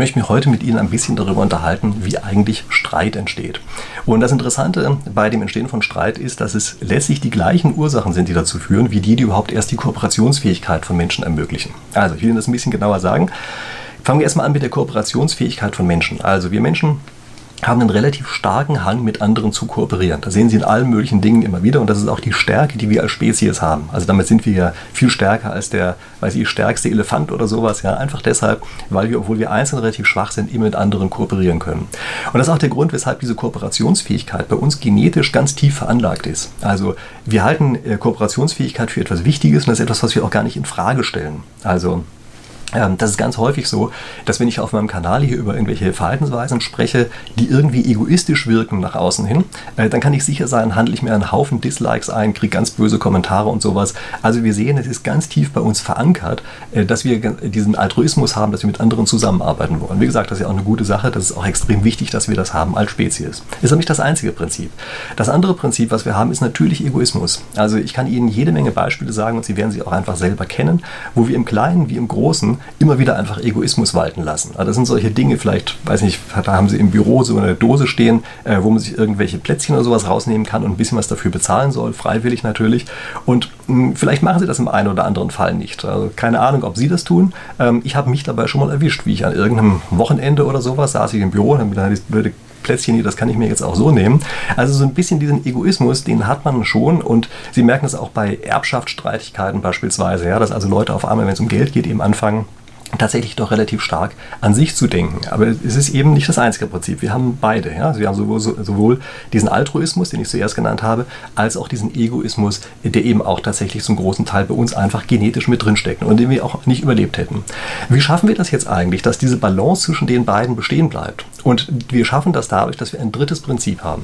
möchte mich heute mit Ihnen ein bisschen darüber unterhalten, wie eigentlich Streit entsteht. Und das Interessante bei dem Entstehen von Streit ist, dass es letztlich die gleichen Ursachen sind, die dazu führen, wie die, die überhaupt erst die Kooperationsfähigkeit von Menschen ermöglichen. Also, ich will Ihnen das ein bisschen genauer sagen. Fangen wir erstmal an mit der Kooperationsfähigkeit von Menschen. Also, wir Menschen haben einen relativ starken Hang, mit anderen zu kooperieren. Das sehen Sie in allen möglichen Dingen immer wieder und das ist auch die Stärke, die wir als Spezies haben. Also damit sind wir ja viel stärker als der, weiß ich, stärkste Elefant oder sowas. Ja, einfach deshalb, weil wir, obwohl wir einzeln relativ schwach sind, immer mit anderen kooperieren können. Und das ist auch der Grund, weshalb diese Kooperationsfähigkeit bei uns genetisch ganz tief veranlagt ist. Also wir halten äh, Kooperationsfähigkeit für etwas Wichtiges und das ist etwas, was wir auch gar nicht in Frage stellen. Also das ist ganz häufig so, dass wenn ich auf meinem Kanal hier über irgendwelche Verhaltensweisen spreche, die irgendwie egoistisch wirken nach außen hin, äh, dann kann ich sicher sein, handle ich mir einen Haufen Dislikes ein, kriege ganz böse Kommentare und sowas. Also wir sehen, es ist ganz tief bei uns verankert, äh, dass wir diesen Altruismus haben, dass wir mit anderen zusammenarbeiten wollen. Wie gesagt, das ist ja auch eine gute Sache, das ist auch extrem wichtig, dass wir das haben als Spezies. Ist aber nicht das einzige Prinzip. Das andere Prinzip, was wir haben, ist natürlich Egoismus. Also ich kann Ihnen jede Menge Beispiele sagen und Sie werden sie auch einfach selber kennen, wo wir im Kleinen wie im Großen immer wieder einfach Egoismus walten lassen. Also das sind solche Dinge, vielleicht, weiß nicht, da haben sie im Büro so eine Dose stehen, äh, wo man sich irgendwelche Plätzchen oder sowas rausnehmen kann und ein bisschen was dafür bezahlen soll, freiwillig natürlich. Und mh, hm, vielleicht machen sie das im einen oder anderen Fall nicht. Also keine Ahnung, ob sie das tun. Ähm, ich habe mich dabei schon mal erwischt, wie ich an irgendeinem Wochenende oder sowas saß ich im Büro und habe das blöde Plätzchen hier, das kann ich mir jetzt auch so nehmen. Also so ein bisschen diesen Egoismus, den hat man schon und Sie merken das auch bei Erbschaftsstreitigkeiten beispielsweise, ja, dass also Leute auf einmal, wenn es um Geld geht, eben anfangen, tatsächlich doch relativ stark an sich zu denken. Aber es ist eben nicht das einzige Prinzip. Wir haben beide. Ja? Also wir haben sowohl, sowohl, diesen Altruismus, den ich zuerst genannt habe, als auch diesen Egoismus, der eben auch tatsächlich zum großen Teil bei uns einfach genetisch mit drinsteckt und den wir auch nicht überlebt hätten. Wie schaffen wir das jetzt eigentlich, dass diese Balance zwischen den beiden bestehen bleibt? Und wir schaffen das dadurch, dass wir ein drittes Prinzip haben.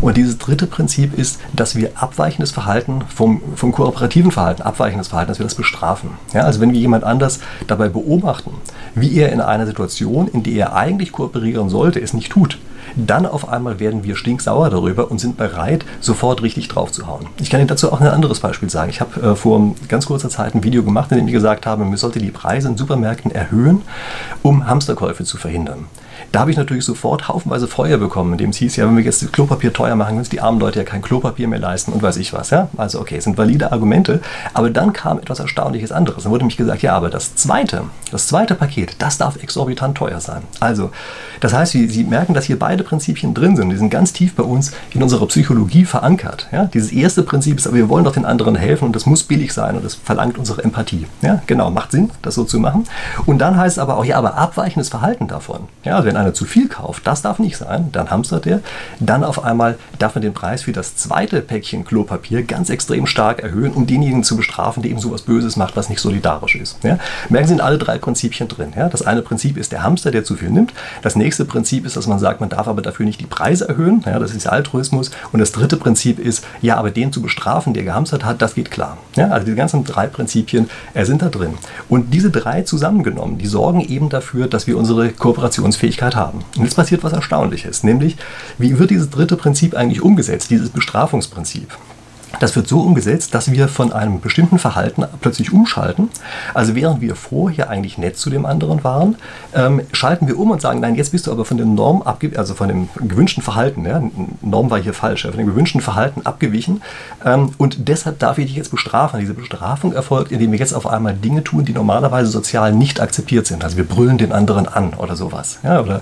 Und dieses dritte Prinzip ist, dass wir abweichendes Verhalten vom, vom kooperativen Verhalten, abweichendes Verhalten, dass wir das bestrafen. Ja? Also wenn wir jemand anders dabei beobachten, wie er in einer Situation, in der er eigentlich kooperieren sollte, es nicht tut, dann auf einmal werden wir stinksauer darüber und sind bereit, sofort richtig drauf zu hauen. Ich kann Ihnen dazu auch ein anderes Beispiel sagen. Ich habe äh, vor ganz kurzer Zeit ein Video gemacht, in dem ich gesagt habe, man sollte die Preise in Supermärkten erhöhen, um Hamsterkäufe zu verhindern. Da habe ich natürlich sofort haufenweise Feuer bekommen, indem es hieß, ja, wenn wir jetzt das Klopapier teuer machen, können die armen Leute ja kein Klopapier mehr leisten und weiß ich was. Ja? Also okay, es sind valide Argumente, aber dann kam etwas Erstaunliches anderes. Dann wurde mich gesagt, ja, aber das zweite, das zweite Paket, das darf exorbitant teuer sein. Also, das heißt, Sie, Sie merken, dass hier beide Prinzipien drin sind. Die sind ganz tief bei uns in unserer Psychologie verankert. Ja? Dieses erste Prinzip ist, aber wir wollen doch den anderen helfen und das muss billig sein und das verlangt unsere Empathie. Ja, genau, macht Sinn, das so zu machen. Und dann heißt es aber auch, ja, aber abweichendes Verhalten davon. Ja, also wenn einer zu viel kauft, das darf nicht sein, dann hamstert er. Dann auf einmal darf man den Preis für das zweite Päckchen Klopapier ganz extrem stark erhöhen, um denjenigen zu bestrafen, der eben sowas Böses macht, was nicht solidarisch ist. Ja? Merken Sie, sind alle drei Prinzipien drin. Ja? Das eine Prinzip ist der Hamster, der zu viel nimmt. Das nächste Prinzip ist, dass man sagt, man darf aber dafür nicht die Preise erhöhen. Ja? Das ist Altruismus. Und das dritte Prinzip ist, ja, aber den zu bestrafen, der gehamstert hat, das geht klar. Ja? Also die ganzen drei Prinzipien äh, sind da drin. Und diese drei zusammengenommen, die sorgen eben dafür, dass wir unsere Kooperationsfähigkeit haben. Und jetzt passiert was Erstaunliches, nämlich wie wird dieses dritte Prinzip eigentlich umgesetzt, dieses Bestrafungsprinzip? Das wird so umgesetzt, dass wir von einem bestimmten Verhalten plötzlich umschalten. Also während wir vorher eigentlich nett zu dem anderen waren, ähm, schalten wir um und sagen, nein, jetzt bist du aber von der Norm abgewichen, also von dem gewünschten Verhalten, ja, Norm war hier falsch, von dem gewünschten Verhalten abgewichen ähm, und deshalb darf ich dich jetzt bestrafen. Diese Bestrafung erfolgt, indem wir jetzt auf einmal Dinge tun, die normalerweise sozial nicht akzeptiert sind. Also wir brüllen den anderen an oder sowas. Ja, oder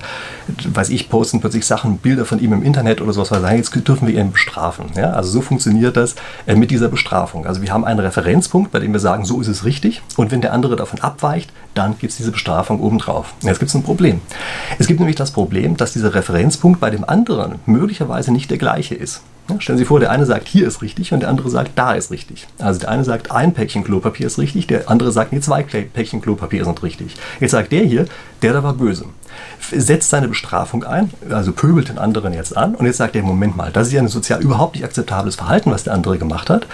weiß ich, posten plötzlich Sachen, Bilder von ihm im Internet oder sowas, weil jetzt dürfen wir ihn bestrafen. Ja, also so funktioniert das äh, mit dieser Bestrafung. Also wir haben einen Referenzpunkt, bei dem wir sagen, so ist es richtig. Und wenn der andere davon abweicht, dann gibt es diese Bestrafung obendrauf. Jetzt gibt es ein Problem. Es gibt nämlich das Problem, dass dieser Referenzpunkt bei dem anderen möglicherweise nicht der gleiche ist. Stellen Sie vor, der eine sagt, hier ist richtig und der andere sagt, da ist richtig. Also der eine sagt, ein Päckchen Klopapier ist richtig, der andere sagt, nee, zwei Päckchen Klopapier sind richtig. Jetzt sagt der hier, der da war böse. Setzt seine Bestrafung ein, also pöbelt den anderen jetzt an und jetzt sagt er, Moment mal, das ist ja ein sozial überhaupt nicht akzeptables Verhalten, was der andere gemacht hat,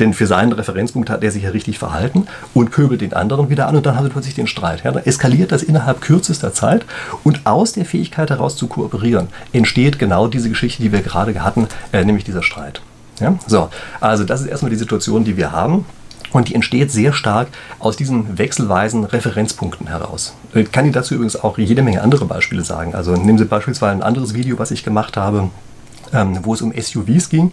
denn für seinen Referenzpunkt hat er sich ja richtig verhalten und pöbelt den anderen wieder an und dann haben sie plötzlich den Streit. Ja, dann eskaliert das innerhalb kürzester Zeit und aus der Fähigkeit heraus zu kooperieren entsteht genau diese Geschichte, die wir gerade hatten, äh, nämlich dieser Streit. Ja? So, also das ist erstmal die Situation, die wir haben. Und die entsteht sehr stark aus diesen wechselweisen Referenzpunkten heraus. Ich kann Ihnen dazu übrigens auch jede Menge andere Beispiele sagen. Also nehmen Sie beispielsweise ein anderes Video, was ich gemacht habe, ähm, wo es um SUVs ging,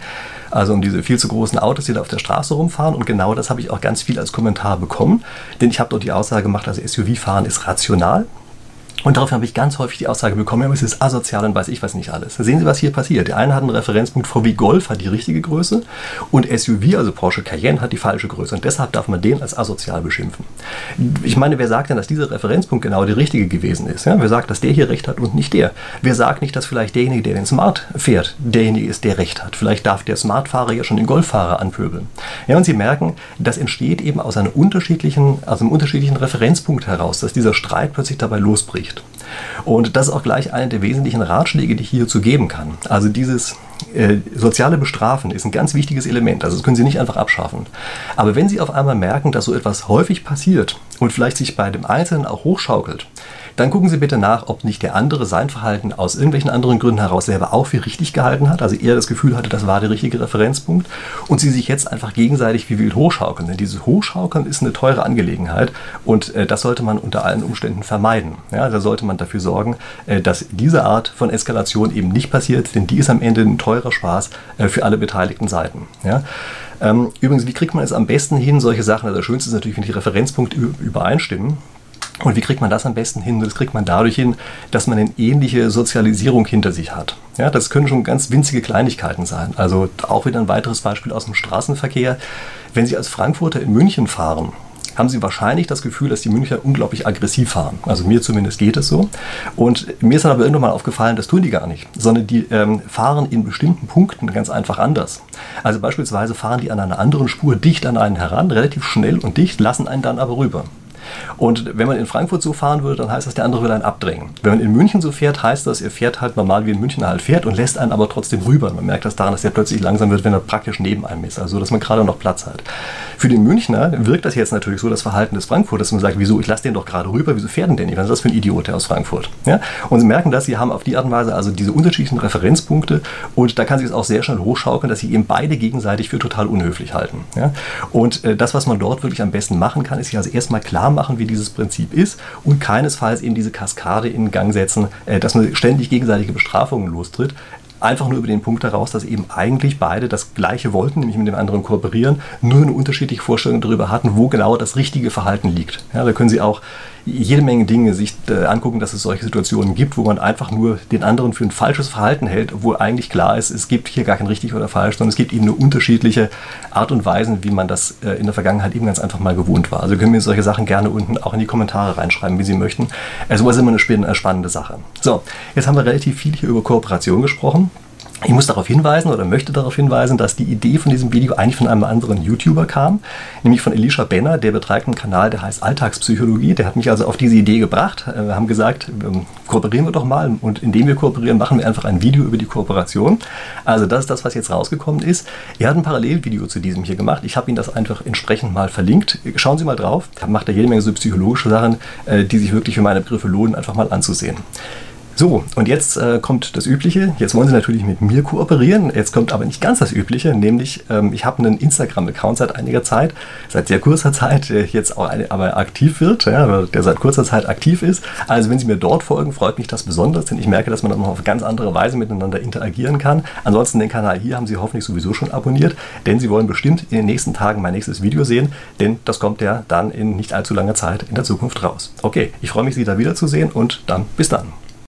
also um diese viel zu großen Autos, die da auf der Straße rumfahren. Und genau das habe ich auch ganz viel als Kommentar bekommen, denn ich habe dort die Aussage gemacht, also SUV-Fahren ist rational. Und daraufhin habe ich ganz häufig die Aussage bekommen, es ist asozial und weiß ich was nicht alles. Sehen Sie, was hier passiert. Der eine hat einen Referenzpunkt, VW Golf hat die richtige Größe und SUV, also Porsche Cayenne, hat die falsche Größe. Und deshalb darf man den als asozial beschimpfen. Ich meine, wer sagt denn, dass dieser Referenzpunkt genau der richtige gewesen ist? Ja? Wer sagt, dass der hier recht hat und nicht der? Wer sagt nicht, dass vielleicht derjenige, der den Smart fährt, derjenige ist, der recht hat? Vielleicht darf der Smart-Fahrer ja schon den Golffahrer anpöbeln. Ja, und Sie merken, das entsteht eben aus einem unterschiedlichen, aus einem unterschiedlichen Referenzpunkt heraus, dass dieser Streit plötzlich dabei losbricht. Und das ist auch gleich einer der wesentlichen Ratschläge, die ich hierzu geben kann. Also dieses äh, soziale Bestrafen ist ein ganz wichtiges Element. Also das können Sie nicht einfach abschaffen. Aber wenn Sie auf einmal merken, dass so etwas häufig passiert und vielleicht sich bei dem Einzelnen auch hochschaukelt, dann gucken Sie bitte nach, ob nicht der andere sein Verhalten aus irgendwelchen anderen Gründen heraus selber auch für richtig gehalten hat, also er das Gefühl hatte, das war der richtige Referenzpunkt und Sie sich jetzt einfach gegenseitig wie wild hochschaukeln. Denn dieses Hochschaukeln ist eine teure Angelegenheit und äh, das sollte man unter allen Umständen vermeiden. Ja, da sollte man dafür sorgen, äh, dass diese Art von Eskalation eben nicht passiert, denn die ist am Ende ein teurer Spaß äh, für alle beteiligten Seiten. Ja? Ähm, übrigens, wie kriegt man es am besten hin, solche Sachen? Also das Schönste ist natürlich, wenn die Referenzpunkte übereinstimmen. Und wie kriegt man das am besten hin? Das kriegt man dadurch hin, dass man eine ähnliche Sozialisierung hinter sich hat. Ja, das können schon ganz winzige Kleinigkeiten sein. Also auch wieder ein weiteres Beispiel aus dem Straßenverkehr. Wenn Sie als Frankfurter in München fahren, haben Sie wahrscheinlich das Gefühl, dass die Münchner unglaublich aggressiv fahren. Also mir zumindest geht es so. Und mir ist dann aber irgendwann mal aufgefallen, das tun die gar nicht, sondern die ähm, fahren in bestimmten Punkten ganz einfach anders. Also beispielsweise fahren die an einer anderen Spur dicht an einen heran, relativ schnell und dicht, lassen einen dann aber rüber. Und wenn man in Frankfurt so fahren würde, dann heißt das, der andere will einen abdrängen. Wenn man in München so fährt, heißt das, er fährt halt normal wie in München halt fährt und lässt einen aber trotzdem rüber. Man merkt das daran, dass er plötzlich langsam wird, wenn er praktisch neben einem ist. Also, dass man gerade noch Platz hat. Für den Münchner wirkt das jetzt natürlich so, das Verhalten des Frankfurters, dass man sagt, wieso, ich lasse den doch gerade rüber, wieso fährt denn der nicht? Was ist das für ein Idiot, der aus Frankfurt? Ja? Und sie merken das, sie haben auf die Art und Weise also diese unterschiedlichen Referenzpunkte und da kann sich es auch sehr schnell hochschaukeln, dass sie eben beide gegenseitig für total unhöflich halten. Ja? Und äh, das, was man dort wirklich am besten machen kann, ist sich also erstmal klar machen, wie dieses Prinzip ist und keinesfalls eben diese Kaskade in Gang setzen, äh, dass man ständig gegenseitige Bestrafungen lostritt. Einfach nur über den Punkt heraus, dass eben eigentlich beide das Gleiche wollten, nämlich mit dem anderen kooperieren, nur eine unterschiedliche Vorstellung darüber hatten, wo genau das richtige Verhalten liegt. Ja, da können Sie auch jede Menge Dinge sich äh, angucken, dass es solche Situationen gibt, wo man einfach nur den anderen für ein falsches Verhalten hält, obwohl eigentlich klar ist, es gibt hier gar kein richtig oder falsch, sondern es gibt eben nur unterschiedliche Art und Weisen, wie man das äh, in der Vergangenheit eben ganz einfach mal gewohnt war. Also können wir solche Sachen gerne unten auch in die Kommentare reinschreiben, wie Sie möchten. Also ist immer eine spannende Sache. So, jetzt haben wir relativ viel hier über Kooperation gesprochen. Ich muss darauf hinweisen oder möchte darauf hinweisen, dass die Idee von diesem Video eigentlich von einem anderen YouTuber kam, nämlich von Elisha Benner, der betreibt einen Kanal, der heißt Alltagspsychologie. Der hat mich also auf diese Idee gebracht. Äh, wir haben gesagt, kooperieren wir doch mal und indem wir kooperieren, machen wir einfach ein Video über die Kooperation. Also das ist das, was jetzt rausgekommen ist. Er hat ein Parallelvideo zu diesem hier gemacht. Ich habe Ihnen das einfach entsprechend mal verlinkt. Schauen Sie mal drauf. Da macht er jede Menge so psychologische Sachen, äh, die sich wirklich für meine Begriffe lohnen, einfach mal anzusehen. So, und jetzt äh, kommt das Übliche. Jetzt wollen Sie natürlich mit mir kooperieren. Jetzt kommt aber nicht ganz das Übliche, nämlich ähm, ich habe einen Instagram-Account seit einiger Zeit, seit sehr kurzer Zeit, der jetzt auch eine, aber aktiv wird, ja, der seit kurzer Zeit aktiv ist. Also wenn Sie mir dort folgen, freut mich das besonders, denn ich merke, dass man dann noch auf ganz andere Weise miteinander interagieren kann. Ansonsten den Kanal hier haben Sie hoffentlich sowieso schon abonniert, denn Sie wollen bestimmt in den nächsten Tagen mein nächstes Video sehen, denn das kommt ja dann in nicht allzu langer Zeit in der Zukunft raus. Okay, ich freue mich, Sie da wiederzusehen und dann bis dann.